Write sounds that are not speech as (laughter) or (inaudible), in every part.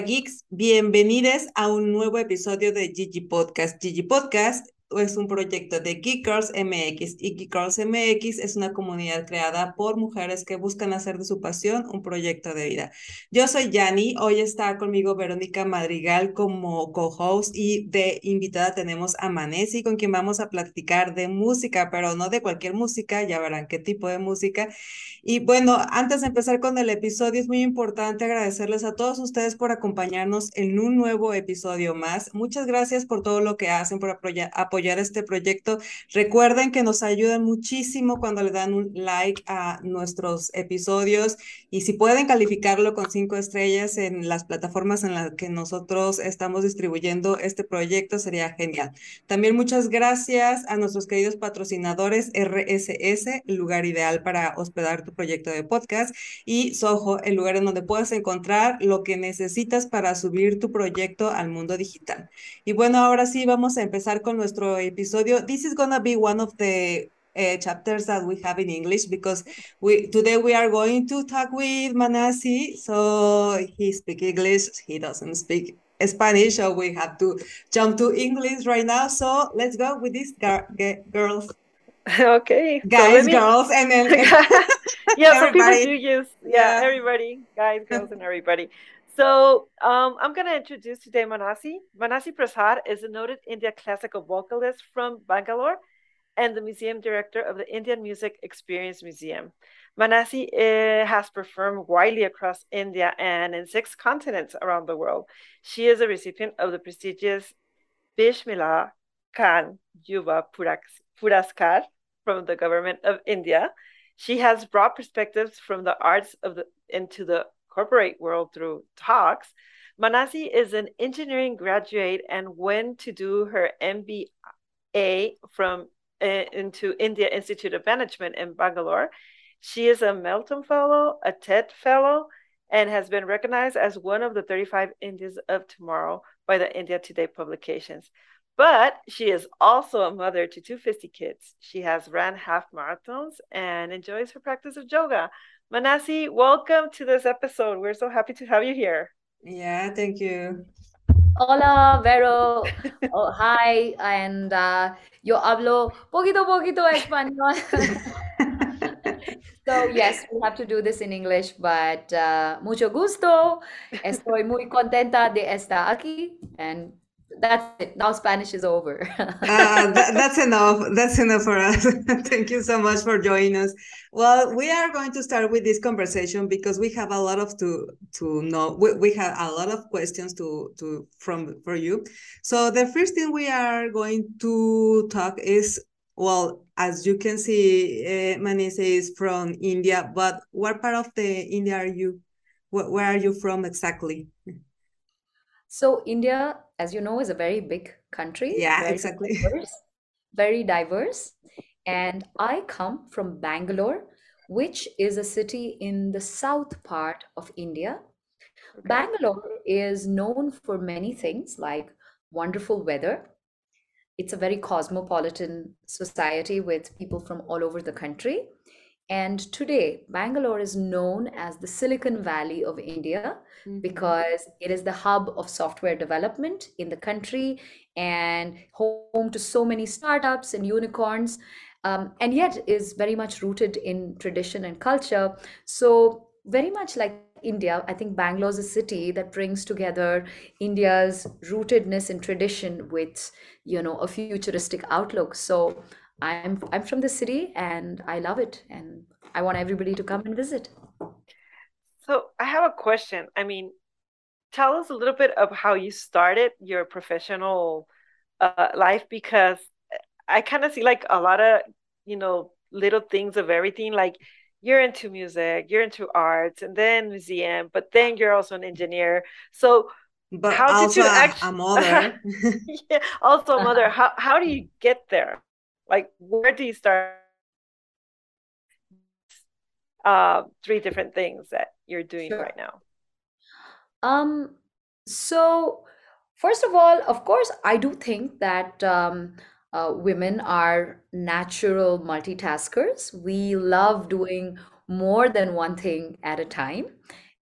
Geeks, bienvenidos a un nuevo episodio de Gigi Podcast. Gigi Podcast es un proyecto de Geek Girls MX y Geek Girls MX es una comunidad creada por mujeres que buscan hacer de su pasión un proyecto de vida. Yo soy Yani, hoy está conmigo Verónica Madrigal como co-host y de invitada tenemos a Manesi con quien vamos a platicar de música, pero no de cualquier música, ya verán qué tipo de música. Y bueno, antes de empezar con el episodio es muy importante agradecerles a todos ustedes por acompañarnos en un nuevo episodio más. Muchas gracias por todo lo que hacen, por apoyar este proyecto. Recuerden que nos ayudan muchísimo cuando le dan un like a nuestros episodios y si pueden calificarlo con cinco estrellas en las plataformas en las que nosotros estamos distribuyendo este proyecto, sería genial. También muchas gracias a nuestros queridos patrocinadores RSS, el lugar ideal para hospedar tu proyecto de podcast, y Soho, el lugar en donde puedes encontrar lo que necesitas para subir tu proyecto al mundo digital. Y bueno, ahora sí vamos a empezar con nuestro episodio. This is gonna be one of the uh, chapters that we have in English because we today we are going to talk with Manasi. So he speaks English, he doesn't speak Spanish, so we have to jump to English right now. So let's go with these girls. (laughs) Okay, guys, so me... girls, and then (laughs) yeah, some people do use yeah, yeah, everybody, guys, girls, and everybody. So um, I'm going to introduce today Manasi. Manasi Prasad is a noted India classical vocalist from Bangalore and the museum director of the Indian Music Experience Museum. Manasi uh, has performed widely across India and in six continents around the world. She is a recipient of the prestigious Bismillah Khan Yuva Puraskar from the government of India. She has broad perspectives from the arts of the into the corporate world through talks. Manasi is an engineering graduate and went to do her MBA from uh, into India Institute of Management in Bangalore. She is a Melton Fellow, a TED Fellow, and has been recognized as one of the 35 Indians of tomorrow by the India Today publications. But she is also a mother to two kids. She has ran half marathons and enjoys her practice of yoga. Manasi, welcome to this episode. We're so happy to have you here. Yeah, thank you. Hola, Vero. (laughs) oh, hi, and uh, yo hablo poquito poquito español. (laughs) so yes, we have to do this in English, but uh, mucho gusto. Estoy muy contenta de estar aquí, and that's it. Now Spanish is over. uh, (laughs) that, that's enough. That's enough for us. (laughs) Thank you so much for joining us. Well, we are going to start with this conversation because we have a lot of to to know. We, we have a lot of questions to to from for you. So the first thing we are going to talk is well, as you can see, uh, Manasi is from India, but what part of the India are you? Where, where are you from exactly? So India, as you know, is a very big country. Yeah, very exactly. (laughs) Diverse, very diverse. And I come from Bangalore, which is a city in the south part of India. Okay. Bangalore is known for many things like wonderful weather. It's a very cosmopolitan society with people from all over the country. And today, Bangalore is known as the Silicon Valley of India mm-hmm. because it is the hub of software development in the country and home to so many startups and unicorns, um, and yet is very much rooted in tradition and culture. So, very much like India, I think Bangalore is a city that brings together India's rootedness in tradition with, you know, a futuristic outlook. So I'm I'm from the city and I love it and I want everybody to come and visit. So I have a question. I mean, tell us a little bit of how you started your professional uh, life because I kind of see like a lot of you know little things of everything. Like you're into music, you're into arts, and then museum, but then you're also an engineer. So but how did you actually a mother? yeah, also a mother. (laughs) How how do you get there? Like, where do you start? Uh, three different things that you're doing sure. right now. Um. So, first of all, of course, I do think that um, uh, women are natural multitaskers. We love doing more than one thing at a time,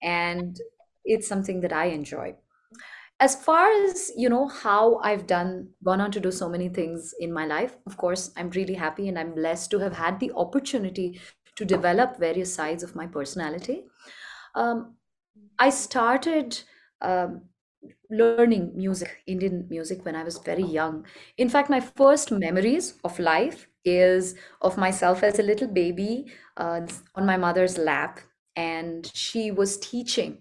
and it's something that I enjoy. As far as you know how i've done gone on to do so many things in my life of course i'm really happy and i'm blessed to have had the opportunity to develop various sides of my personality. Um, i started um, learning music indian music when i was very young. In fact my first memories of life is of myself as a little baby uh, on my mother's lap and she was teaching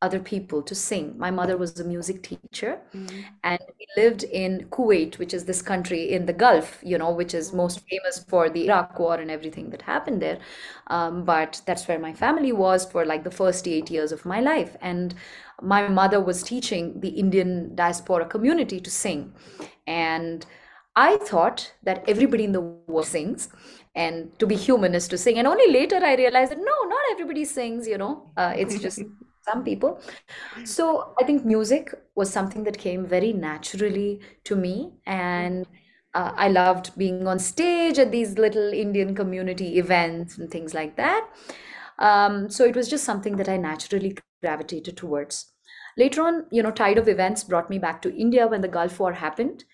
other people to sing. My mother was a music teacher mm-hmm. and we lived in Kuwait, which is this country in the Gulf, you know, which is most famous for the Iraq war and everything that happened there. Um, but that's where my family was for like the first eight years of my life. And my mother was teaching the Indian diaspora community to sing. And I thought that everybody in the world sings and to be human is to sing. And only later I realized that no, not everybody sings, you know, uh, it's just (laughs) some people. So I think music was something that came very naturally to me. And uh, I loved being on stage at these little Indian community events and things like that. Um, so it was just something that I naturally gravitated towards. Later on, you know, tide of events brought me back to India when the Gulf War happened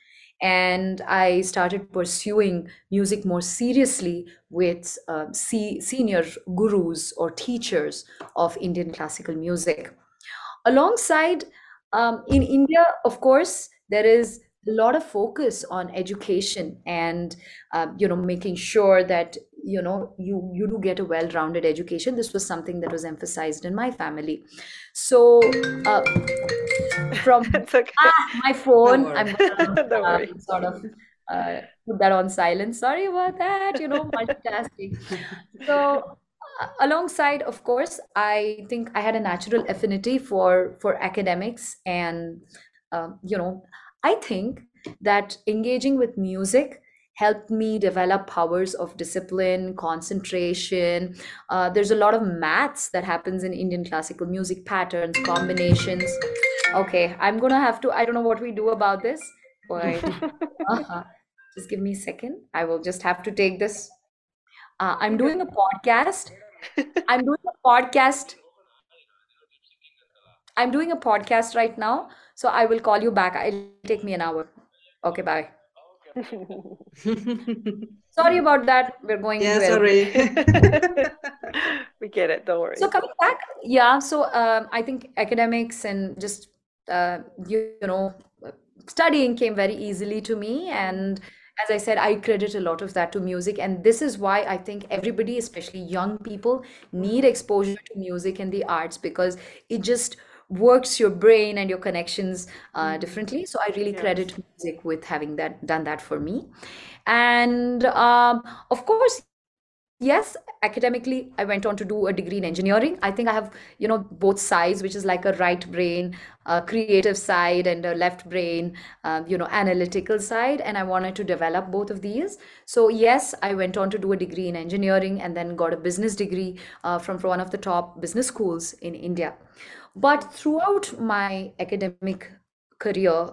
and I started pursuing music more seriously with uh, senior gurus or teachers of Indian classical music. Alongside, um, in India, of course, there is a lot of focus on education and uh, you know making sure that you know you you do get a well-rounded education. This was something that was emphasized in my family. So uh, from (laughs) okay. ah, my phone. I'm gonna uh, (laughs) sort of uh, put that on silent. Sorry about that you know multitasking. (laughs) So uh, alongside of course i think i had a natural affinity for for academics and um, you know I think that engaging with music helped me develop powers of discipline concentration uh, there's a lot of maths that happens in indian classical music patterns combinations okay i'm gonna have to i don't know what we do about this but (laughs) uh-huh. just give me a second i will just have to take this uh, i'm doing a podcast i'm doing a podcast i'm doing a podcast right now so I will call you back. It'll take me an hour. Okay, bye. (laughs) sorry about that. We're going. Yeah, well. sorry. (laughs) we get it. Don't worry. So coming back, yeah. So um, I think academics and just uh, you, you know studying came very easily to me and as i said i credit a lot of that to music and this is why i think everybody especially young people need exposure to music and the arts because it just works your brain and your connections uh, mm-hmm. differently. So I really yes. credit music with having that done that for me. And um, of course, yes academically i went on to do a degree in engineering i think i have you know both sides which is like a right brain a creative side and a left brain uh, you know analytical side and i wanted to develop both of these so yes i went on to do a degree in engineering and then got a business degree uh, from one of the top business schools in india but throughout my academic career,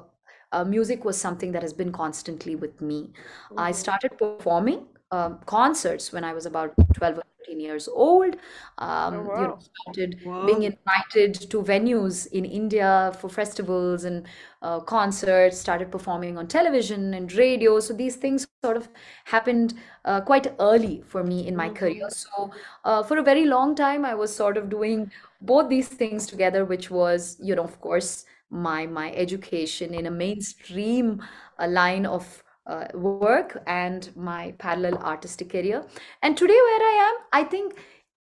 uh, music was something that has been constantly with me. Mm-hmm. I started performing um, concerts when I was about 12 or 13 years old. Um, oh, wow. you know, started wow. being invited to venues in India for festivals and uh, concerts, started performing on television and radio. So these things sort of happened uh, quite early for me in my mm-hmm. career. So uh, for a very long time, I was sort of doing both these things together, which was, you know, of course, my my education in a mainstream uh, line of uh, work and my parallel artistic career. And today, where I am, I think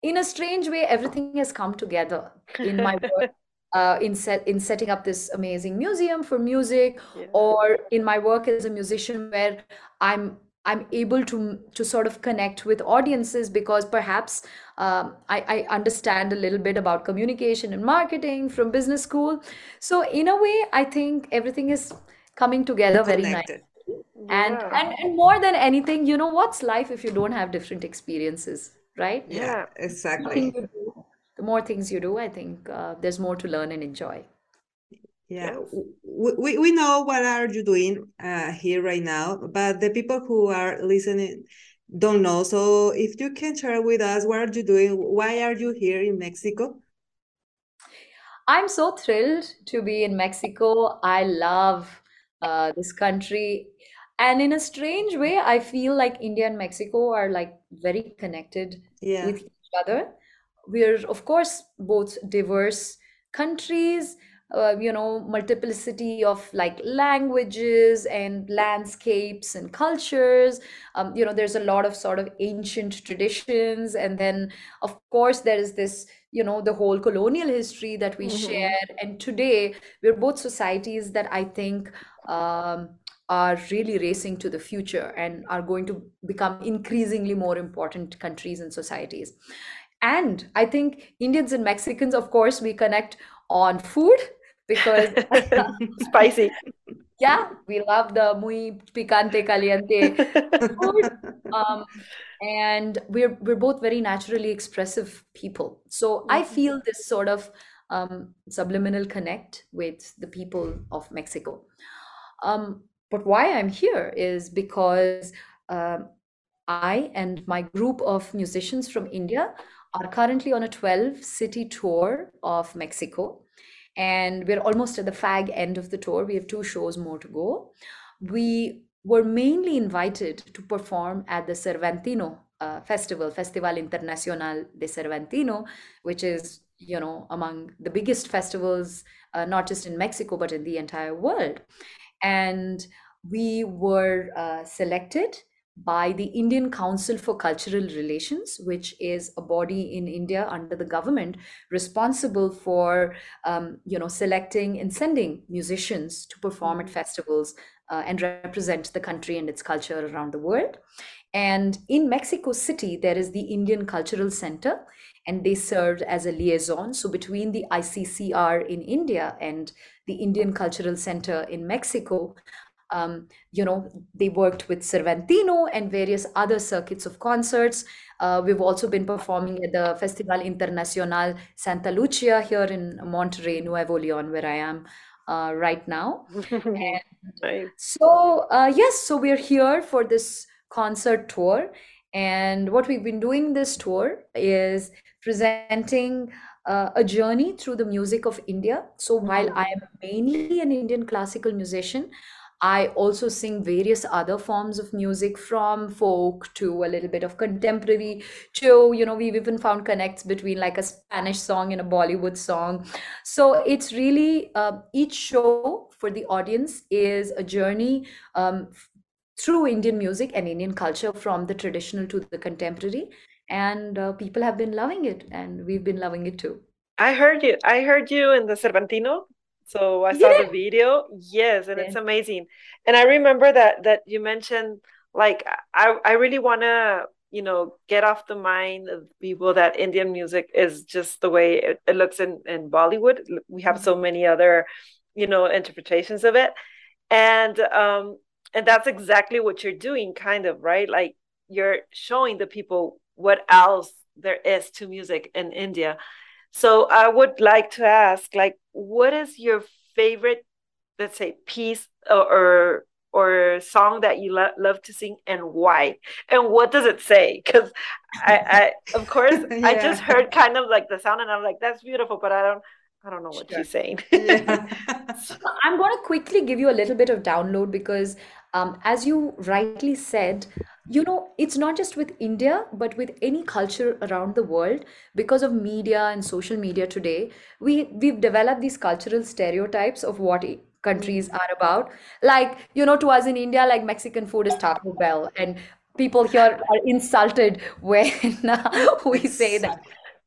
in a strange way, everything has come together in my (laughs) work. Uh, in set in setting up this amazing museum for music, yeah. or in my work as a musician, where I'm I'm able to to sort of connect with audiences because perhaps um, I, I understand a little bit about communication and marketing from business school. So in a way, I think everything is coming together very nicely. And yeah. and and more than anything you know what's life if you don't have different experiences right? Yeah exactly. The, the more things you do i think uh, there's more to learn and enjoy yeah we, we know what are you doing uh, here right now but the people who are listening don't know so if you can share with us what are you doing why are you here in mexico I'm so thrilled to be in Mexico. I love uh, this country. And in a strange way, I feel like India and Mexico are like very connected Yeah. with each other. We're, of course, both diverse countries, uh, you know, multiplicity of like languages and landscapes and cultures. Um, you know, there's a lot of sort of ancient traditions. And then, of course, there is this, you know, the whole colonial history that we Mhm. share. And today, we're both societies that I think um, are really racing to the future and are going to become increasingly more important countries and societies. And I think Indians and Mexicans, of course, we connect on food because (laughs) Spicy. yeah, we love the muy picante caliente food. (laughs) Um, and we're we're both very naturally expressive people. So I Mhm. feel this sort of um, subliminal connect with the people of Mexico. Um, but why I'm here is because um, I and my group of musicians from India are currently on a 12 city tour of Mexico. And we're almost at the fag end of the tour. We have two shows more to go. We were mainly invited to perform at the Cervantino uh, festival, Festival Internacional de Cervantino, which is, you know, among the biggest festivals, uh, not just in Mexico, but in the entire world. And we were uh, selected by the Indian Council for Cultural Relations, which is a body in India under the government responsible for, um, you know, selecting and sending musicians to perform at festivals uh, and represent the country and its culture around the world. And in Mexico City, there is the Indian Cultural Center, and they served as a liaison. So between the ICCR in India and the Indian Cultural Center in Mexico, um, you know, they worked with Cervantino and various other circuits of concerts. Uh, we've also been performing at the Festival Internacional Santa Lucia here in Monterrey, Nuevo León, where I am uh, right now. And (laughs) Nice. so, uh, yes, so we're here for this concert tour. And what we've been doing this tour is presenting uh, a journey through the music of India. So, while Mhm. I am mainly an Indian classical musician, I also sing various other forms of music from folk to a little bit of contemporary to, you know, we've even found connects between like a Spanish song and a Bollywood song. So it's really uh, each show for the audience is a journey um, through Indian music and Indian culture from the traditional to the contemporary. And uh, people have been loving it, and we've been loving it too. I heard you. I heard you in the Cervantino. So I You saw did the video. Yes, and Yeah. it's amazing. And I remember that that you mentioned like I I really want to, you know, get off the mind of people that Indian music is just the way it, it looks in in Bollywood. We have so many other, you know, interpretations of it. And um and that's exactly what you're doing kind of, right? Like you're showing the people what else there is to music in India. So I would like to ask, like, what is your favorite, let's say, piece or or, or song that you lo love to sing and why? And what does it say? Because I, I, of course, (laughs) I just heard kind of like the sound and I'm like, that's beautiful, but I don't, I don't know what Sure. she's saying. Yeah. (laughs) I'm going to quickly give you a little bit of download because, um, as you rightly said, you know, it's not just with India, but with any culture around the world. Because of media and social media today, we we've developed these cultural stereotypes of what countries are about. Like, you know, to us in India, like Mexican food is Taco Bell, and people here are insulted (laughs) when (laughs) we say that.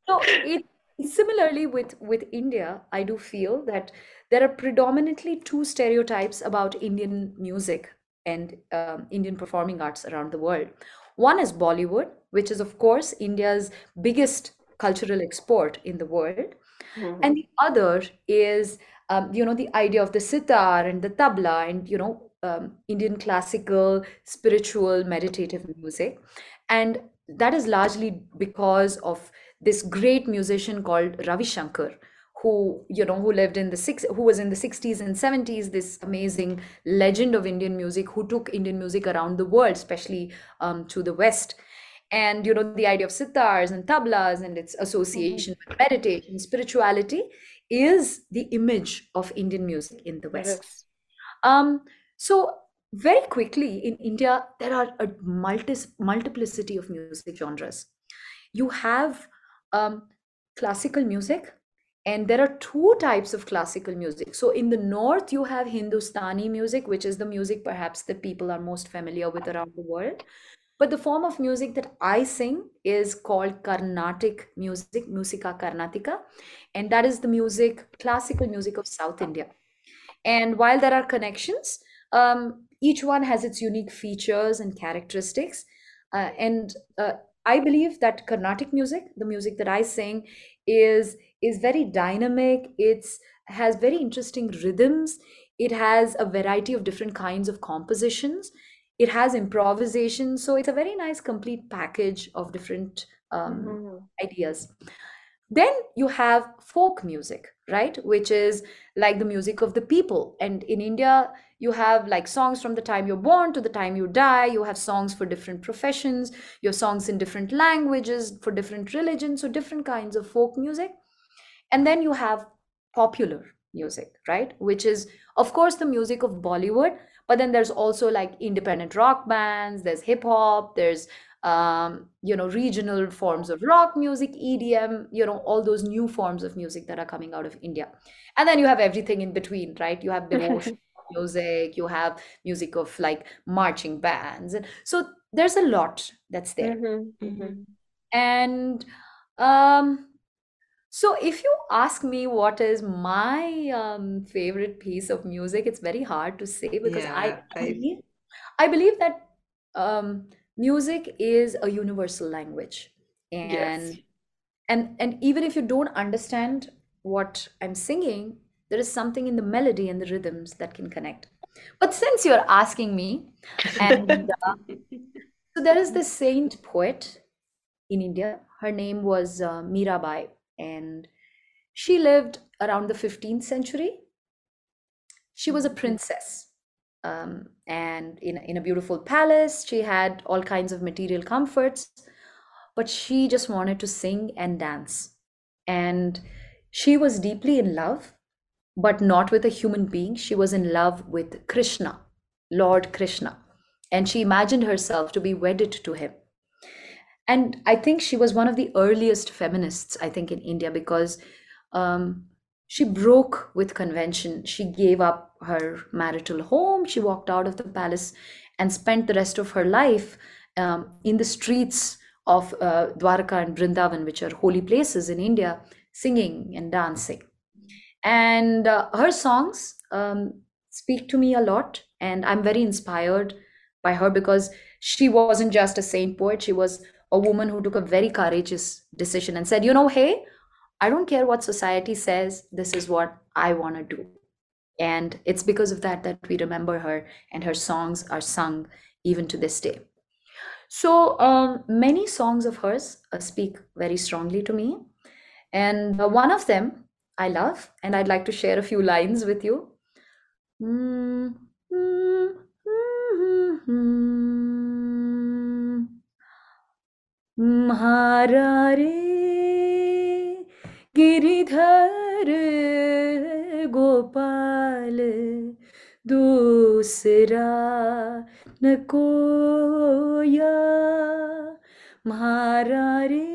So it similarly with with India, I do feel that there are predominantly two stereotypes about Indian music and um, Indian performing arts around the world. One is Bollywood, which is of course India's biggest cultural export in the world, Mhm. and the other is um, you know the idea of the sitar and the tabla and you know um, Indian classical, spiritual, meditative music, and that is largely because of this great musician called Ravi Shankar, who you know who lived in the six who was in the 60s and 70s this amazing legend of indian music who took indian music around the world especially um, to the west and you know the idea of sitars and tablas and its association with meditation spirituality is the image of Indian music in the West. Um, so very quickly in India, there are a multi multiplicity of music genres. You have um, classical music, and there are two types of classical music. So in the north, you have Hindustani music, which is the music perhaps that people are most familiar with around the world. But the form of music that I sing is called Carnatic music, Musica Carnatica, and that is the music, classical music of South India. And while there are connections, um, each one has its unique features and characteristics. Uh, and uh, I believe that Carnatic music, the music that I sing, is is very dynamic. It's has very interesting rhythms. It has a variety of different kinds of compositions. It has improvisation. So it's a very nice complete package of different um, mm-hmm. ideas. Then you have folk music, right? Which is like the music of the people. And in India, you have like songs from the time you're born to the time you die. You have songs for different professions, your songs in different languages, for different religions, so different kinds of folk music. And then you have popular music, right? Which is, of course, the music of Bollywood, but then there's also like independent rock bands, there's hip hop, there's um, you know, regional forms of rock music, EDM, you know, all those new forms of music that are coming out of India. And then you have everything in between, right? You have (laughs) devotional music, you have music of like marching bands. And so there's a lot that's there. Mm-hmm, mm-hmm. And um, so if you ask me what is my um, favorite piece of music, it's very hard to say because yeah, I, I, believe, I believe that um, music is a universal language. And yes. and and even if you don't understand what i'm singing there is something in the melody and the rhythms that can connect. But since you're asking me and uh, (laughs) so there is this saint poet in india. Her name was uh, mirabai and she lived around the 15th century. She was a princess um, and in, in a beautiful palace she had all kinds of material comforts but she just wanted to sing and dance. And she was deeply in love but not with a human being. She was in love with krishna lord krishna. And she imagined herself to be wedded to him and i think she was one of the earliest feminists i think in india because um, she broke with convention. She gave up her marital home. She walked out of the palace and spent the rest of her life um, in the streets of uh, Dwarka and Vrindavan, which are holy places in India, singing and dancing. And uh, her songs um, speak to me a lot. And I'm very inspired by her because she wasn't just a saint poet, she was a woman who took a very courageous decision and said, you know, hey, I don't care what society says, this is what I want to do. And it's because of that that we remember her, and her songs are sung even to this day. So, um, many songs of hers uh, speak very strongly to me. And uh, one of them I love, and I'd like to share a few lines with you. Mm-hmm. Giridhar Gopal दूसरा न कोया म्हारा रे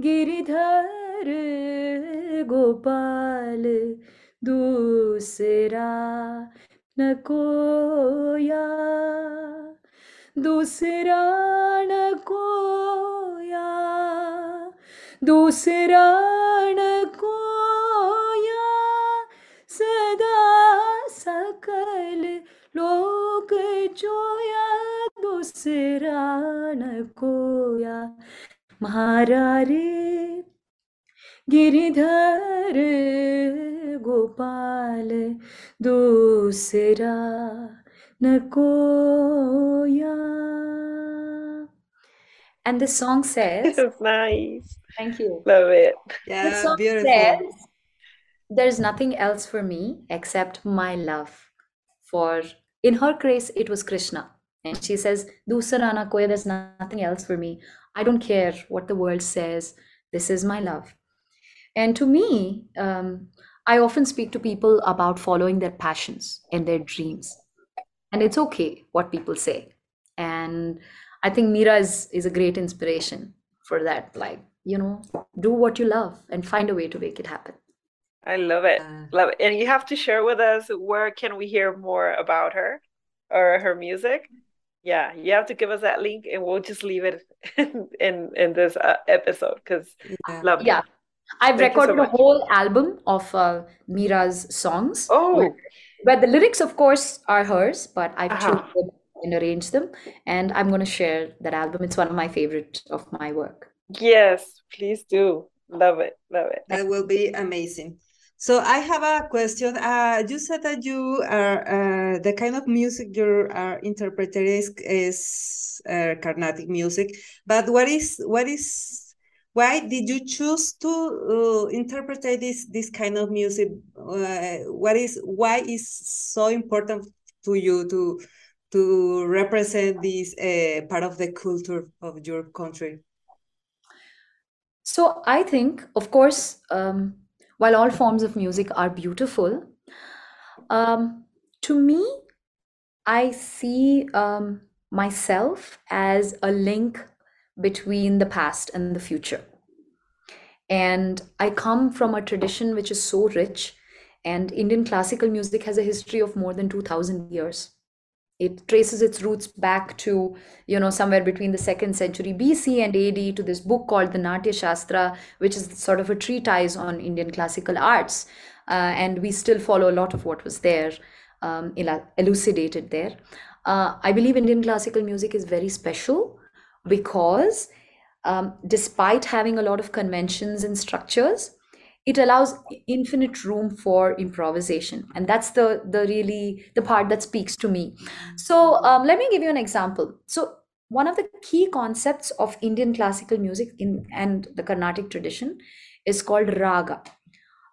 गिरिधर गोपाल दूसरा न कोया दूसरा न कोया, दूसरा कोया, सदा सकल लोक जोया दूसरा न कोया। महारा रे गिरिधर गोपाल, दूसरा Nagoya. And the song says, (laughs) Nice. Thank you. Love it. Yeah, the song beautiful. Says, There's nothing else for me except my love. For in her case, it was Krishna. And she says, Dusarana Koya, there's nothing else for me. I don't care what the world says. This is my love. And to me, um, I often speak to people about following their passions and their dreams. And it's okay what people say. And I think Mira is, is a great inspiration for that. Like, you know, do what you love and find a way to make it happen. I love it. Uh, love it. And you have to share with us where can we hear more about her or her music? Yeah, you have to give us that link and we'll just leave it in (laughs) in, in this uh, episode because yeah. love yeah. It. I've Thank recorded so a whole album of uh, Mira's songs. Oh, where, where, the lyrics, of course, are hers, but I've uh-huh. chosen and arranged them, and I'm going to share that album. It's one of my favorite of my work. Yes, please do. Love it, love it. That will be amazing. So I have a question. Uh, you said that you are uh, the kind of music you are interpreting is, is uh, Carnatic music, but what is what is why did you choose to uh, interpret this this kind of music? Uh, what is why is so important to you to to represent this uh, part of the culture of your country? So I think, of course. Um, while all forms of music are beautiful, um, to me, I see um, myself as a link between the past and the future. And I come from a tradition which is so rich, and Indian classical music has a history of more than 2000 years. It traces its roots back to you know somewhere between the second century bc and ad to this book called the natya shastra which is sort of a treatise on indian classical arts. Uh, and we still follow a lot of what was there um, elucidated there. Uh, i believe indian classical music is very special because um, despite having a lot of conventions and structures it allows infinite room for improvisation. And that's the the really the part that speaks to me. So um, let me give you an example. So one of the key concepts of indian classical music in and the carnatic tradition is called raga.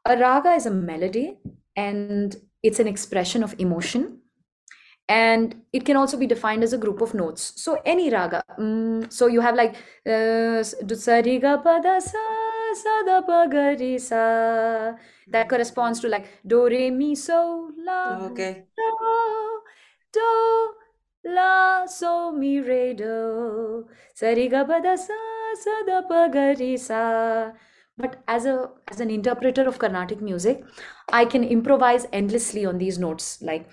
A raga is a melody and it's an expression of emotion and it can also be defined as a group of notes. So any raga um, so you have like uh, that corresponds to like do re mi so la okay. do do la so mi re do. Sa ri ga pa da sa sa da pa ga ri sa. But as a as an interpreter of carnatic music i can improvise endlessly on these notes. Like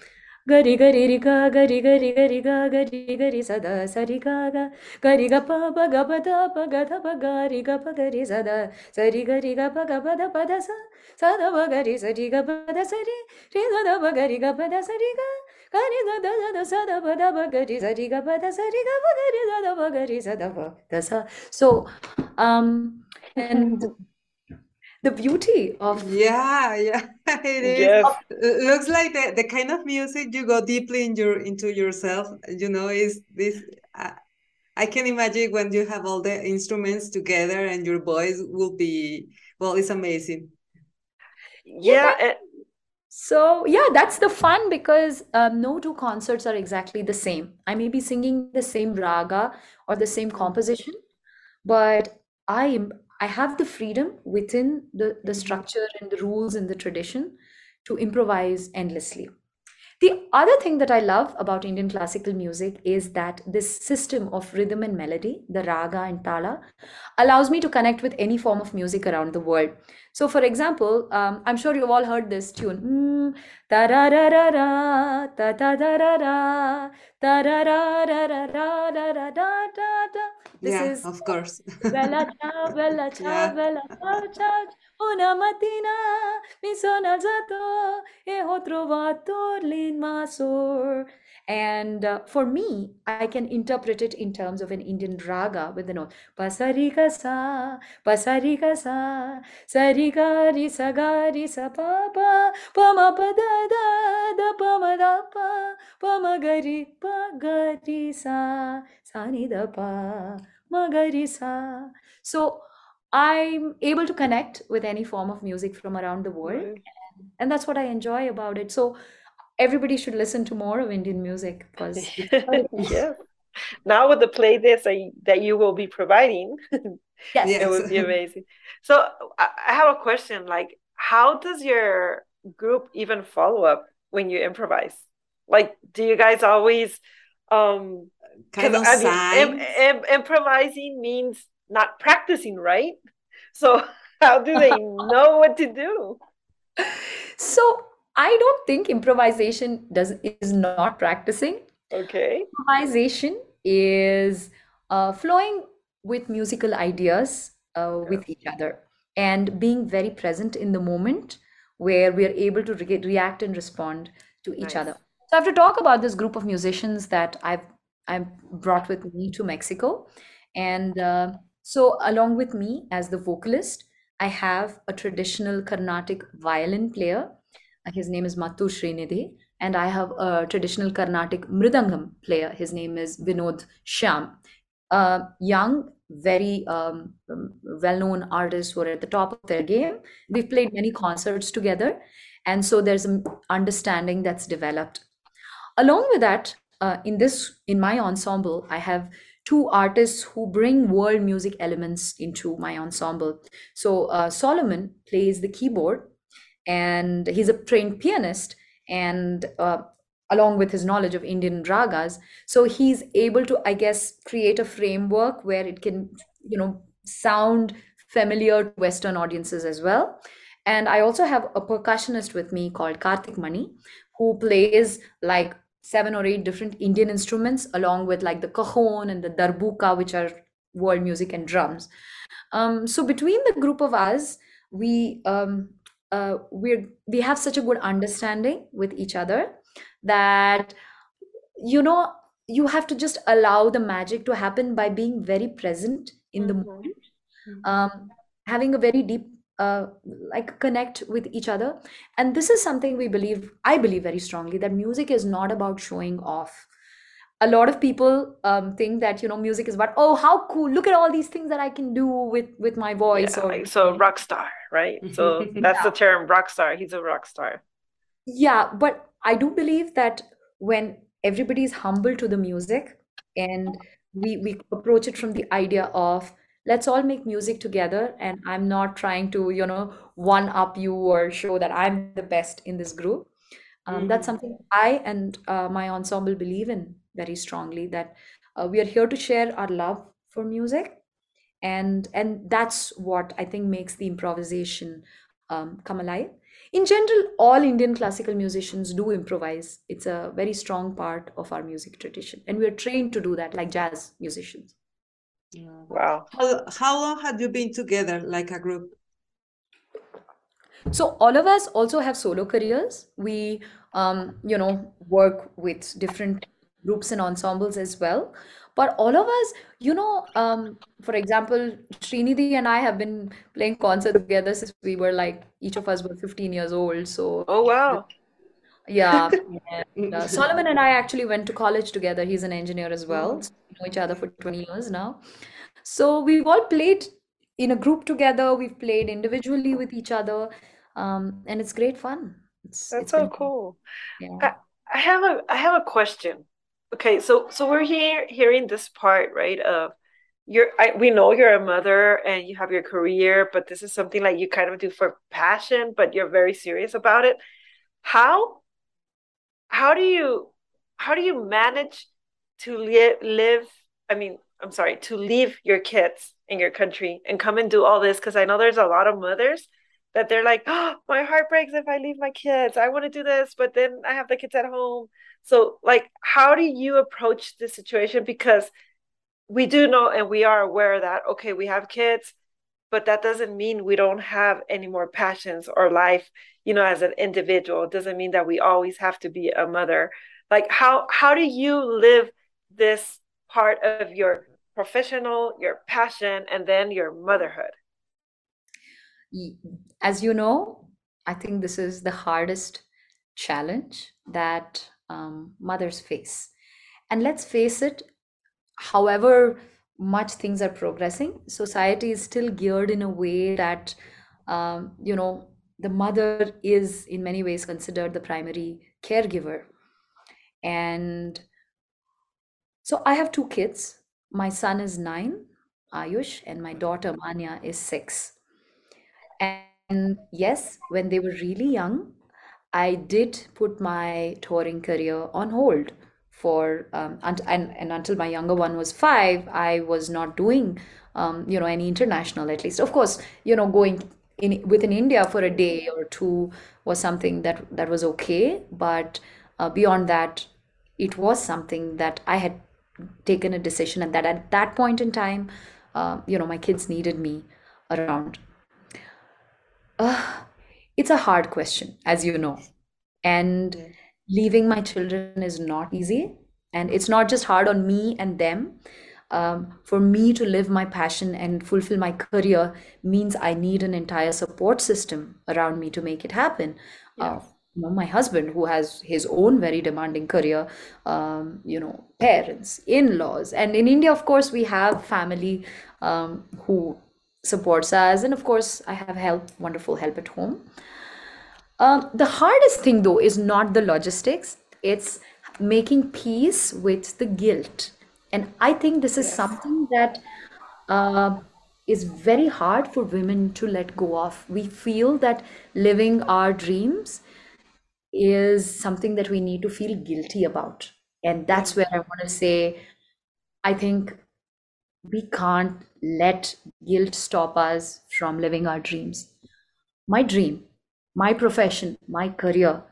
gari gari ri ga gari gari gari ga gari gari sada sari ga ga gari ga pa pa ga pa da pa ga da pa ga ri ga pa ga ri sada sari ga ri ga pa ga pa da pa da sa sa da pa ga ri sa ri ga pa da sa ri ri da da pa ga ri ga pa da sa ri ga ga ri da da da da sa da pa da pa ga ri sa ri ga pa da sa ri ga pa ga ri da da pa ga ri sa da pa da sa so um and the beauty of yeah yeah (laughs) it is. Yes. looks like the, the kind of music you go deeply in your into yourself you know is this uh, i can imagine when you have all the instruments together and your voice will be well it's amazing. Yeah, yeah so yeah that's the fun because um, no two concerts are exactly the same. I may be singing the same raga or the same composition but i am I have the freedom within the, the mm-hmm. structure and the rules and the tradition to improvise endlessly. The other thing that I love about Indian classical music is that this system of rhythm and melody, the raga and tala, allows me to connect with any form of music around the world. So, for example, um, I'm sure you've all heard this tune. Ta ra ra ra ra, ta ta da ra ra, ta ra ra ra ra ra ra ra da da da. This yeah, is of course. Bella ciao, bella ciao, bella ciao, ciao. Una mattina mi sono alzato e ho trovato l'invasor. And uh, for me, I can interpret it in terms of an Indian raga with the note pasarika sa, pasarika sa, sarigari sagari sa pa pa, pa ma pa da da da pa ma da pa, pa ma gari pa gari sa, sa ni da pa, ma gari sa. So I'm able to connect with any form of music from around the world. Right. And, and that's what I enjoy about it. So everybody should listen to more of Indian music because (laughs) yeah. now with the playlist that, that you will be providing, (laughs) yes. it would be (laughs) amazing. So I have a question like, how does your group even follow up when you improvise? Like, do you guys always um kind of I mean, Im- Im- improvising means not practicing, right? So (laughs) how do they (laughs) know what to do? So I don't think improvisation does is not practicing. Okay. Improvisation is uh, flowing with musical ideas uh, with each other and being very present in the moment where we are able to re- react and respond to each nice. other. So I have to talk about this group of musicians that I've I've brought with me to Mexico, and uh, so along with me as the vocalist, I have a traditional Carnatic violin player. His name is Mattur Srinidhi, and I have a traditional Carnatic mridangam player. His name is Vinod Shyam. A young, very um, well-known artists who are at the top of their game. We've played many concerts together, and so there's an understanding that's developed. Along with that, uh, in this in my ensemble, I have two artists who bring world music elements into my ensemble. So uh, Solomon plays the keyboard, and he's a trained pianist, and uh, along with his knowledge of Indian ragas, so he's able to, I guess, create a framework where it can, you know, sound familiar to Western audiences as well. And I also have a percussionist with me called Karthik Mani, who plays like seven or eight different Indian instruments, along with like the cajon and the darbuka, which are world music and drums. Um, so between the group of us, we um, uh, we we have such a good understanding with each other that you know you have to just allow the magic to happen by being very present in the mm-hmm. moment, mm-hmm. um, having a very deep uh, like connect with each other. And this is something we believe i believe very strongly that music is not about showing off. A lot of people um, think that you know music is about oh how cool look at all these things that i can do with with my voice yeah, or so rock star right? So (laughs) that's yeah. the term rock star he's a rock star. Yeah but i do believe that when everybody is humble to the music and we we approach it from the idea of let's all make music together and i'm not trying to you know one up you or show that i'm the best in this group. Um, mm-hmm. that's something i and uh, my ensemble believe in very strongly that uh, we are here to share our love for music and and that's what i think makes the improvisation um, come alive. In general all indian classical musicians do improvise. It's a very strong part of our music tradition and we are trained to do that like jazz musicians Wow. How, how long had you been together, like a group? So all of us also have solo careers. We, um, you know, work with different groups and ensembles as well. But all of us, you know, um, for example, Srinidhi and I have been playing concert together since we were like each of us were 15 years old. So oh wow, yeah. (laughs) and, uh, Solomon and I actually went to college together. He's an engineer as well. So we know each other for 20 years now. So we've all played in a group together. We've played individually with each other, um, and it's great fun. It's, That's it's so cool. Yeah. I, I have a I have a question. Okay, so so we're here hearing this part right of you're I, we know you're a mother and you have your career, but this is something like you kind of do for passion, but you're very serious about it. How how do you how do you manage to li- live i mean i'm sorry to leave your kids in your country and come and do all this? Because i know there's a lot of mothers that they're like oh my heart breaks if i leave my kids. I want to do this but then i have the kids at home. So like how do you approach this situation? Because we do know and we are aware that okay we have kids but that doesn't mean we don't have any more passions or life you know as an individual it doesn't mean that we always have to be a mother. Like how how do you live this part of your professional your passion and then your motherhood? As you know i think this is the hardest challenge that um, mothers face. And let's face it however much things are progressing society is still geared in a way that um, you know the mother is in many ways considered the primary caregiver and So I have two kids. My son is nine, Ayush, and my daughter Manya is six. And yes, when they were really young, I did put my touring career on hold for um, and, and and until my younger one was five, I was not doing um, you know any international at least. Of course, you know going in within India for a day or two was something that that was okay, but uh, beyond that, it was something that I had taken a decision, and that at that point in time, uh, you know, my kids needed me around. Uh, it's a hard question, as you know, and leaving my children is not easy, and it's not just hard on me and them. Um, for me to live my passion and fulfill my career means I need an entire support system around me to make it happen. Uh, you know, my husband, who has his own very demanding career, um, you know, parents, in-laws, and in India, of course, we have family um, who supports us, and of course, I have help, wonderful help at home. Um, the hardest thing, though, is not the logistics, it's making peace with the guilt. And I think this is Yes. something that uh, is very hard for women to let go of. We feel that living our dreams is something that we need to feel guilty about. And that's where I want to say, I think we can't let guilt stop us from living our dreams. My dream, my profession, my career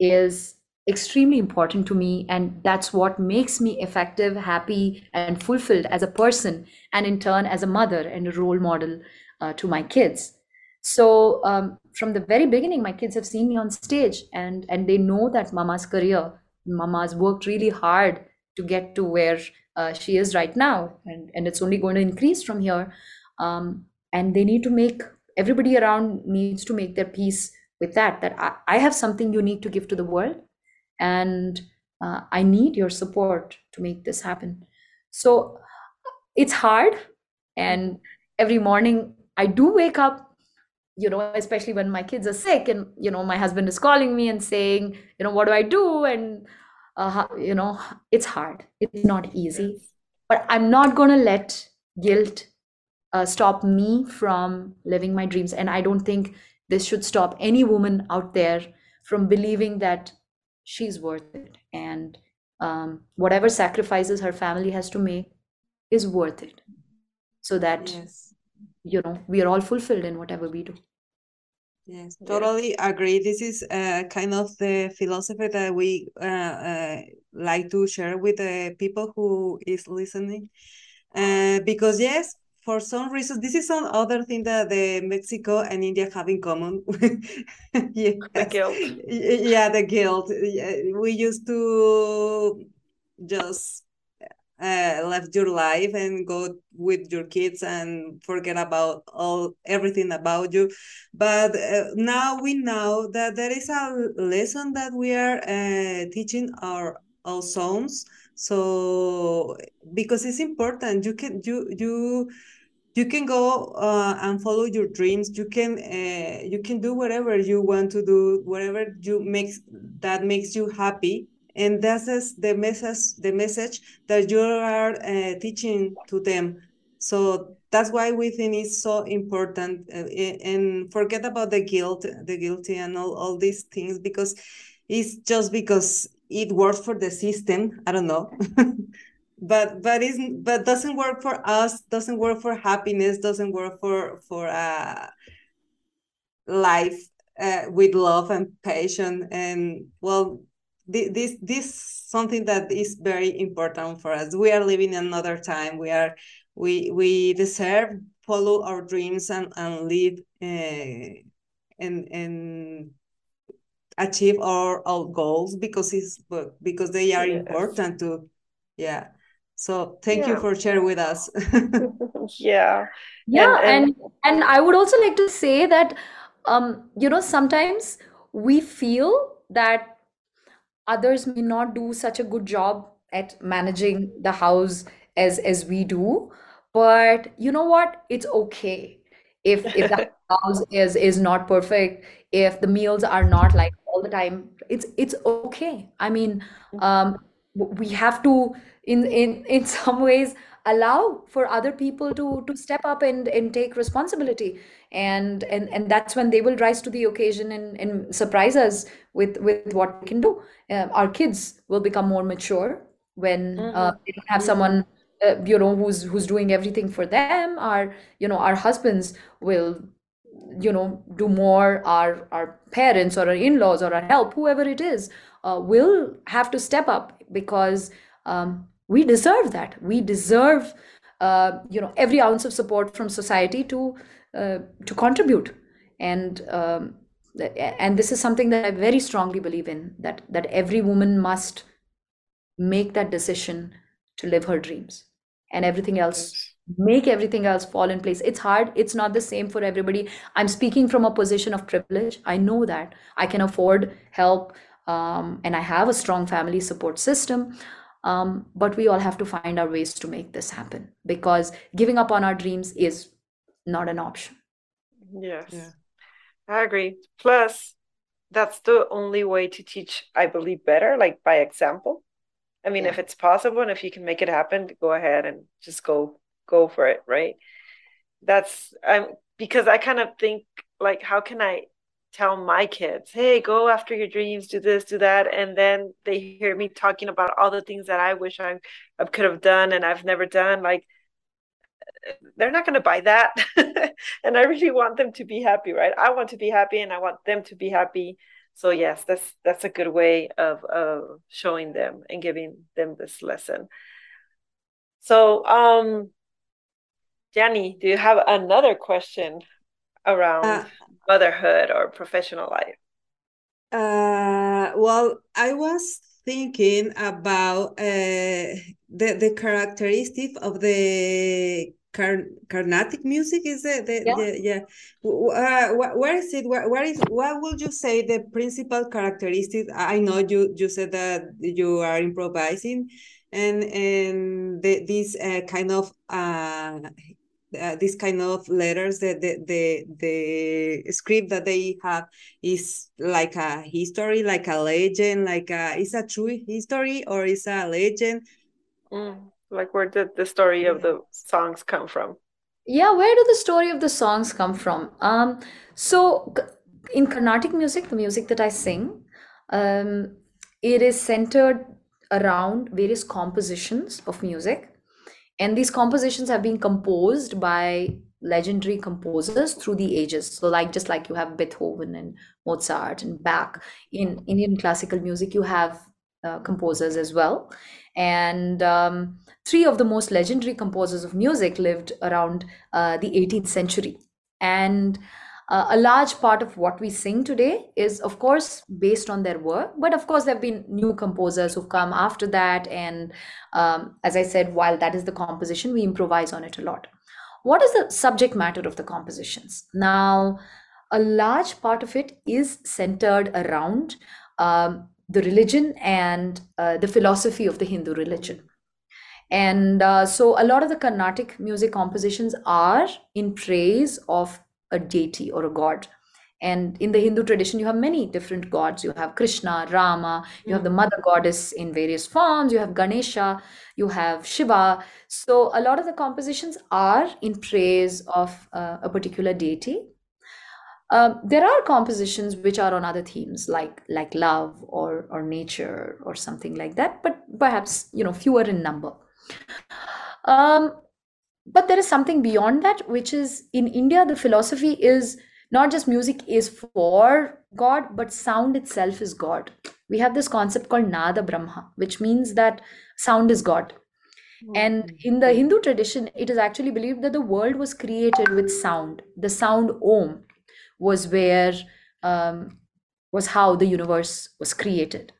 is extremely important to me, and that's what makes me effective, happy, and fulfilled as a person, and in turn, as a mother and a role model uh, to my kids. So, um, from the very beginning, my kids have seen me on stage, and and they know that Mama's career, Mama's worked really hard to get to where uh, she is right now, and and it's only going to increase from here. Um, and they need to make everybody around needs to make their peace with that. That I, I have something unique to give to the world, and uh, I need your support to make this happen. So it's hard, and every morning I do wake up you know, especially when my kids are sick and, you know, my husband is calling me and saying, you know, what do I do? And, uh, you know, it's hard. It's not easy. But I'm not going to let guilt uh, stop me from living my dreams. And I don't think this should stop any woman out there from believing that she's worth it. And um, whatever sacrifices her family has to make is worth it. So that Yes. you know we are all fulfilled in whatever we do Yes, Yes. totally agree. This is uh, kind of the philosophy that we uh, uh, like to share with the people who is listening. Uh, because yes, for some reason, this is some other thing that the Mexico and India have in common. (laughs) The guilt. Yeah, the guilt. We used to just uh, left your life and go with your kids and forget about all everything about you but uh, now we know that there is a lesson that we are uh, teaching our our sons so because it's important you can you you you can go uh, and follow your dreams. You can uh, you can do whatever you want to do whatever you makes that makes you happy. And that's is the message the message that you are uh, teaching to them. So that's why we think it's so important uh, and forget about the guilt the guilty and all, all these things because it's just because it works for the system. I don't know (laughs) but but isn't but doesn't work for us doesn't work for happiness doesn't work for for uh life uh, with love and passion. And well thi- this this something that is very important for us. We are living another time. We are we we deserve follow our dreams and and live uh, and and achieve our our goals because it's because they are Yes. important to yeah so thank you for sharing with us (laughs) Yeah. Yeah, and and and I would also like to say that um, you know, sometimes we feel that others may not do such a good job at managing the house as as we do, but you know what? It's okay if if the (laughs) house is is not perfect, if the meals are not like all the time, it's it's okay. I mean, um, we have to in in in (laughs) some ways allow for other people to to step up and and take responsibility. And and and that's when they will rise to the occasion and and surprise us with with what we can do. Uh, our kids will become more mature when uh, mm-hmm. they don't have someone uh, you know who's who's doing everything for them. Our you know our husbands will you know do more. Our our parents or our in-laws or our help whoever it is uh, will have to step up because um, we deserve that. We deserve uh, you know every ounce of support from society to uh, to contribute. And um, and this is something that i very strongly believe in that that every woman must make that decision to live her dreams. And everything else make everything else fall in place. It's hard. It's not the same for everybody. I'm speaking from a position of privilege. I know that. I can afford help um, and i have a strong family support system um, but we all have to find our ways to make this happen because giving up on our dreams is not an option. Yes. Yeah. i agree. Plus that's the only way to teach i believe better like by example. I mean yeah. if it's possible and if you can make it happen go ahead and just go go for it right? That's i'm because i kind of think like how can i tell my kids hey go after your dreams do this do that and then they hear me talking about all the things that i wish i, I could have done and i've never done like they're not going to buy that. (laughs) And i really want them to be happy right? I want to be happy and i want them to be happy. So yes that's that's a good way of of showing them and giving them this lesson. So um Jenny, do you have another question around uh, motherhood or professional life? Uh, well, I was thinking about uh, the the characteristic of the Car- Carnatic music. Is it? The, yeah. The, yeah. Uh, where is it? Where, where is? What would you say the principal characteristic? I know you you said that you are improvising, and and the, this uh, kind of uh, uh, this kind of letters the, the the the script that they have is like a history like a legend like a is a true history or is a legend? Mm, like where did the story of the songs come from? Yeah where do the story of the songs come from? Um so in carnatic music the music that i sing um it is centered around various compositions of music and these compositions have been composed by legendary composers through the ages. So like just like you have beethoven and mozart and bach in indian classical music you have uh, composers as well. And um, three of the most legendary composers of music lived around uh, the 18th century. And uh, a large part of what we sing today is of course based on their work but of course there have been new composers who've come after that and um, as i said while that is the composition we improvise on it a lot. What is the subject matter of the compositions? Now a large part of it is centered around um, the religion and uh, the philosophy of the hindu religion. And uh, so a lot of the carnatic music compositions are in praise of a deity or a god. And in the hindu tradition you have many different gods. You have krishna rama you have the mother goddess in various forms. You have ganesha you have shiva. So a lot of the compositions are in praise of uh, a particular deity. Um, there are compositions which are on other themes like like love or or nature or something like that but perhaps you know fewer in number. Um, but there is something beyond that which is in india the philosophy is not just music is for god but sound itself is god. We have this concept called nada brahma which means that sound is god. And in the hindu tradition it is actually believed that the world was created with sound. The sound om was where um, was how the universe was created.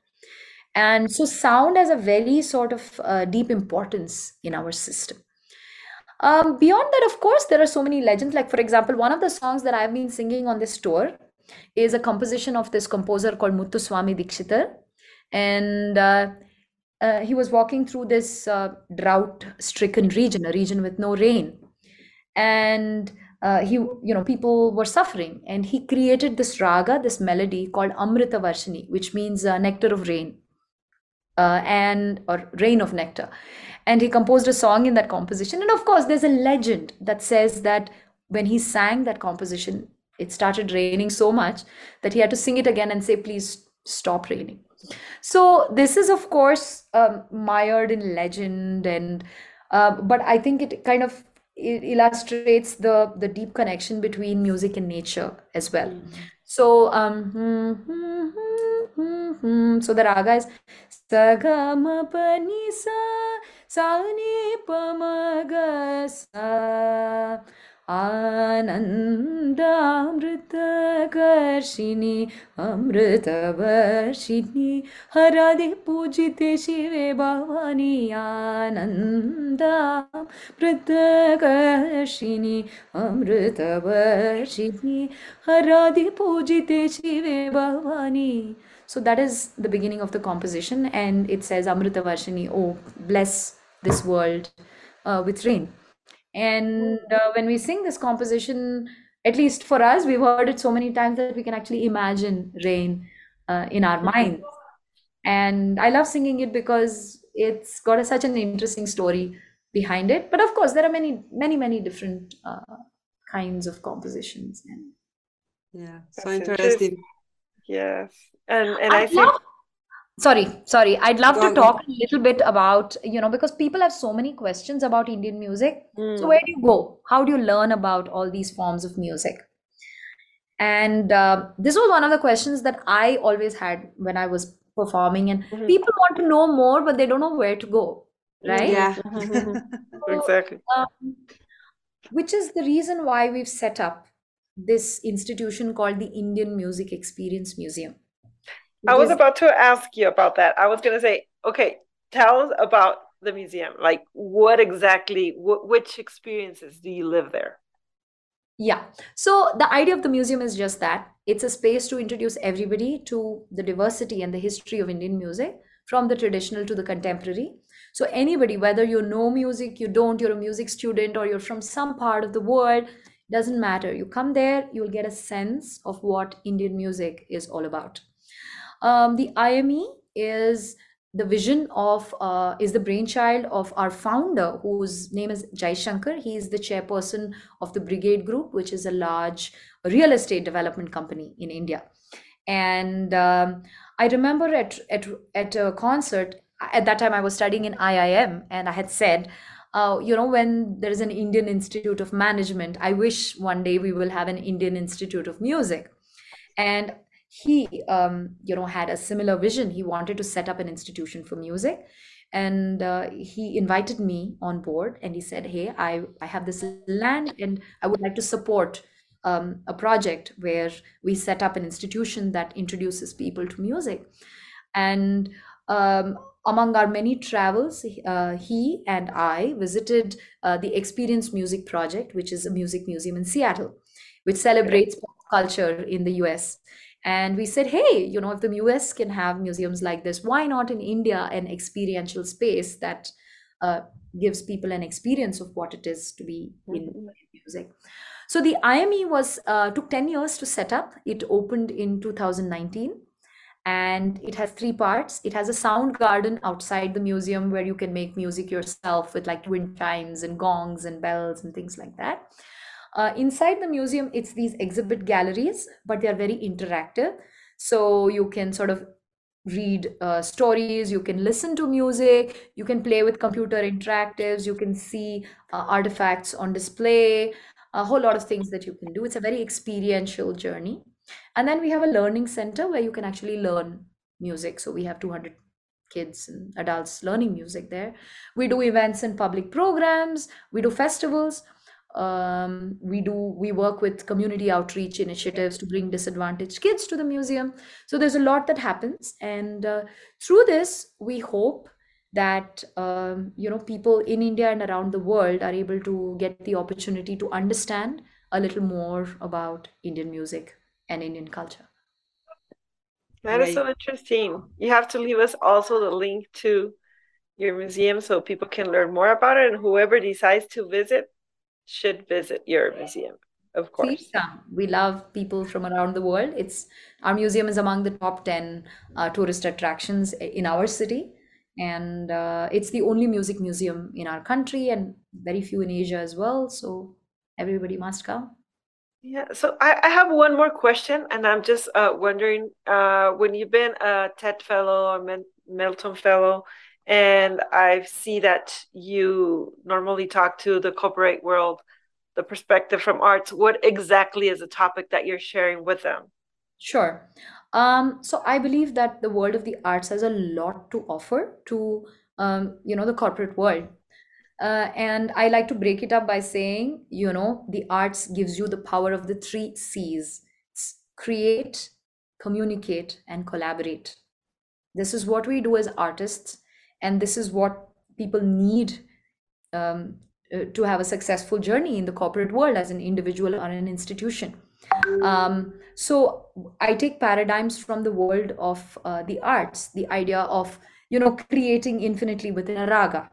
And so sound has a very sort of uh, deep importance in our system um, beyond that, of course, there are so many legends. Like, for example, one of the songs that I've been singing on this tour is a composition of this composer called Muthuswami Dikshitar. And uh, uh, he was walking through this uh, drought stricken region, a region with no rain. And uh, he, you know, people were suffering. And he created this raga, this melody called Amrita Varshini, which means uh, nectar of rain. uh, and or Rain of Nectar. And he composed a song in that composition. And of course, there's a legend that says that when he sang that composition, it started raining so much that he had to sing it again and say, please stop raining. So this is, of course, um, mired in legend, and uh, but I think it kind of it illustrates the the deep connection between music and nature as well. Mm-hmm. So um, hmm, hmm, hmm, so the raga is sagama panisa sani pamaga sa आनन्दामृतकर्षिणि अमृतवर्षिणि, हरदि पूजित शिवे भवानी आनंद भवानि आनन्दामृतकर्षिणि अमृतवर्षिणि, हरदि पूजिते शिवे Bhavani. So that is the beginning of the composition and it says Amritavarshini O bless this world uh, with rain. And uh, when we sing this composition, at least for us, we've heard it so many times that we can actually imagine rain uh, in our minds. And I love singing it because it's got a, such an interesting story behind it. But of course, there are many, many, many different uh, kinds of compositions. And yeah, so That's interesting. Yes, and and I, I think sorry sorry. I'd love to talk a little bit about you know because people have so many questions about indian music. Mm. so where do you go? How do you learn about all these forms of music? And uh, this was one of the questions that i always had when i was performing and mm-hmm. people want to know more but they don't know where to go right? yeah. (laughs) (laughs) Exactly. um, which is the reason why we've set up this institution called the indian music experience museum I was about to ask you about that. I was going to say, okay, tell us about the museum. Like, what exactly, wh- which experiences do you live there? Yeah. So, the idea of the museum is just that it's a space to introduce everybody to the diversity and the history of Indian music from the traditional to the contemporary. So, anybody, whether you know music, you don't, you're a music student, or you're from some part of the world, doesn't matter. You come there, you'll get a sense of what Indian music is all about. Um, the IME is the vision of uh, is the brainchild of our founder whose name is Jai Shankar. He is the chairperson of the Brigade Group, which is a large real estate development company in India. And um, I remember at, at, at a concert, at that time I was studying in IIM, and I had said, uh, you know, when there is an Indian Institute of Management, I wish one day we will have an Indian Institute of Music. And he um, you know had a similar vision. He wanted to set up an institution for music. And uh, he invited me on board and he said hey i i have this land and i would like to support um, a project where we set up an institution that introduces people to music. And um, among our many travels uh, he and i visited uh, the experience music project which is a music museum in seattle which celebrates pop culture in the us and we said, hey, you know, if the US can have museums like this, why not in India an experiential space that uh, gives people an experience of what it is to be in mm-hmm. music? So the IME was uh, took 10 years to set up. It opened in 2019 and it has three parts. It has a sound garden outside the museum where you can make music yourself with like wind chimes and gongs and bells and things like that. Uh, inside the museum, it's these exhibit galleries, but they are very interactive. So you can sort of read uh, stories, you can listen to music, you can play with computer interactives, you can see uh, artifacts on display, a whole lot of things that you can do. It's a very experiential journey. And then we have a learning center where you can actually learn music. So we have 200 kids and adults learning music there. We do events and public programs, we do festivals um, we do we work with community outreach initiatives to bring disadvantaged kids to the museum. So there's a lot that happens. And uh, through this we hope that um, you know people in india and around the world are able to get the opportunity to understand a little more about indian music and indian culture. That is so interesting. You have to leave us also the link to your museum so people can learn more about it and whoever decides to visit should visit your museum of course. we love people from around the world. It's our museum is among the top 10 uh, tourist attractions in our city. And uh, it's the only music museum in our country and very few in Asia as well. So everybody must come. Yeah, so I, I have one more question, and I'm just uh, wondering uh, when you've been a TED Fellow or Milton Fellow, and I see that you normally talk to the corporate world, the perspective from arts. What exactly is the topic that you're sharing with them? Sure. Um, so I believe that the world of the arts has a lot to offer to um, you know the corporate world. Uh, and I like to break it up by saying, you know, the arts gives you the power of the three C's create, communicate, and collaborate. This is what we do as artists, and this is what people need um, uh, to have a successful journey in the corporate world as an individual or an institution. Um, so I take paradigms from the world of uh, the arts, the idea of you know creating infinitely within a raga,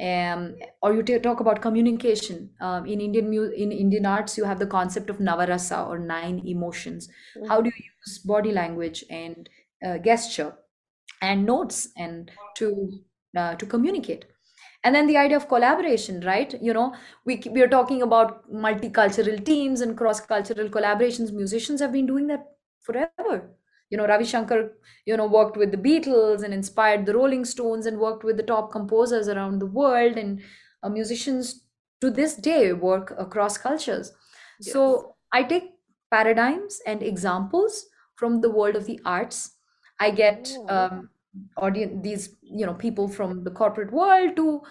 um, or you talk about communication. Um, in Indian mu- in Indian arts, you have the concept of navarasa or nine emotions. Mm-hmm. How do you use body language and uh, gesture and notes and to uh, to communicate? and then the idea of collaboration right? You know we we are talking about multicultural teams and cross cultural collaborations. Musicians have been doing that forever. You know ravi shankar you know worked with the beatles and inspired the rolling stones and worked with the top composers around the world. And uh, musicians to this day work across cultures. Yes. so i take paradigms and examples from the world of the arts i get oh. um, audience these you know people from the corporate world to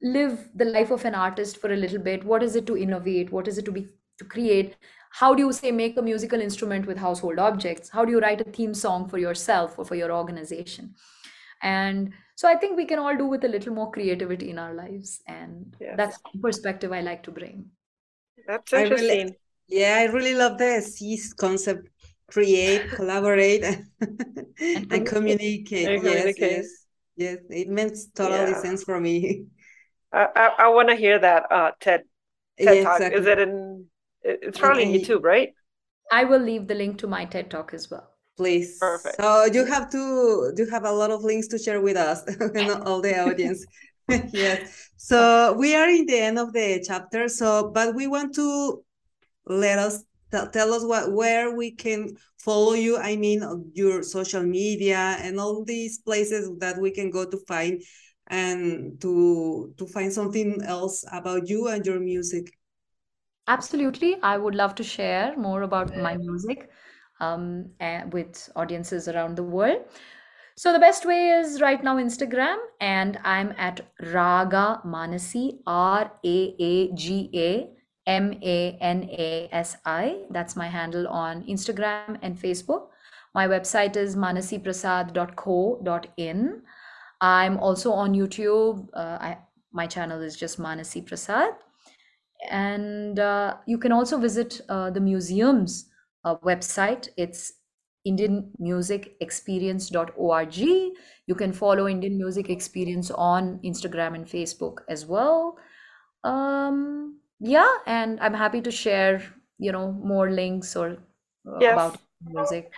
live the life of an artist for a little bit. What is it to innovate? What is it to be to create? How do you say make a musical instrument with household objects? How do you write a theme song for yourself or for your organization? And so i think we can all do with a little more creativity in our lives and yes. that's the perspective i like to bring. That's interesting I really, yeah i really love the C's concept create, (laughs) collaborate, (laughs) and, and communicate. And yes, yes, yes. It makes totally yeah. sense for me. I I, I want to hear that uh, TED TED yeah, talk. Exactly. Is it in? It's probably on YouTube, right? I will leave the link to my TED talk as well. Please. Perfect. So you have to you have a lot of links to share with us (laughs) and all the audience. yes. So we are in the end of the chapter. So, but we want to let us tell, us what where we can follow you i mean your social media and all these places that we can go to find and to to find something else about you and your music. Absolutely. I would love to share more about my music um, with audiences around the world. So the best way is right now Instagram, and I'm at Raaga Manasi, R A A G A M A N A S I. That's my handle on Instagram and Facebook. My website is manasiprasad.co.in. I'm also on YouTube. Uh, I, my channel is just Manasi Prasad. And uh, you can also visit uh, the museum's uh, website. It's indianmusicexperience.org. You can follow Indian Music Experience on Instagram and Facebook as well. Um, yeah and i'm happy to share you know more links or uh, yes. about music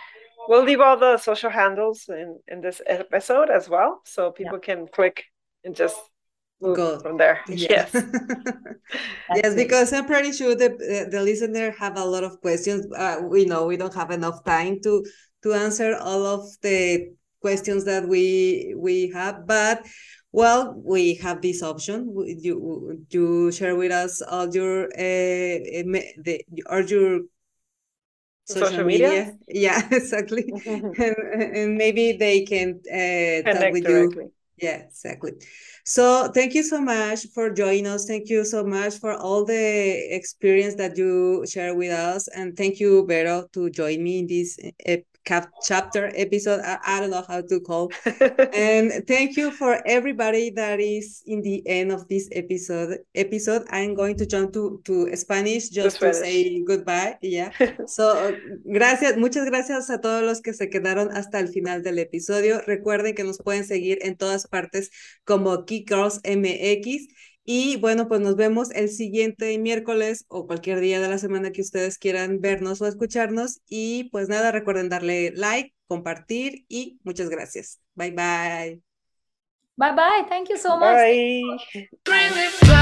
we'll leave all the social handles in in this episode as well so people yeah. can click and just move Go. from there yes yes (laughs) because i'm pretty sure the the listener have a lot of questions uh, we know we don't have enough time to to answer all of the questions that we we have but well, we have this option. You you share with us all your uh, the all your social, social media. media. (laughs) Yeah, (laughs) exactly. (laughs) and, and, maybe they can uh, talk with directly. you. Yeah, exactly. So thank you so much for joining us. Thank you so much for all the experience that you share with us, and thank you, Vero, to join me in this cap chapter episode. I, I, don't know how to call. (laughs) and thank you for everybody that is in the end of this episode. Episode. I'm going to jump to to Spanish just to say goodbye. Yeah. (laughs) So gracias, muchas gracias a todos los que se quedaron hasta el final del episodio. Recuerden que nos pueden seguir en todas partes como Key Girls MX y bueno, pues nos vemos el siguiente miércoles o cualquier día de la semana que ustedes quieran vernos o escucharnos. Y pues nada, recuerden darle like, compartir y muchas gracias. Bye bye. Bye bye. Thank you so much. Bye.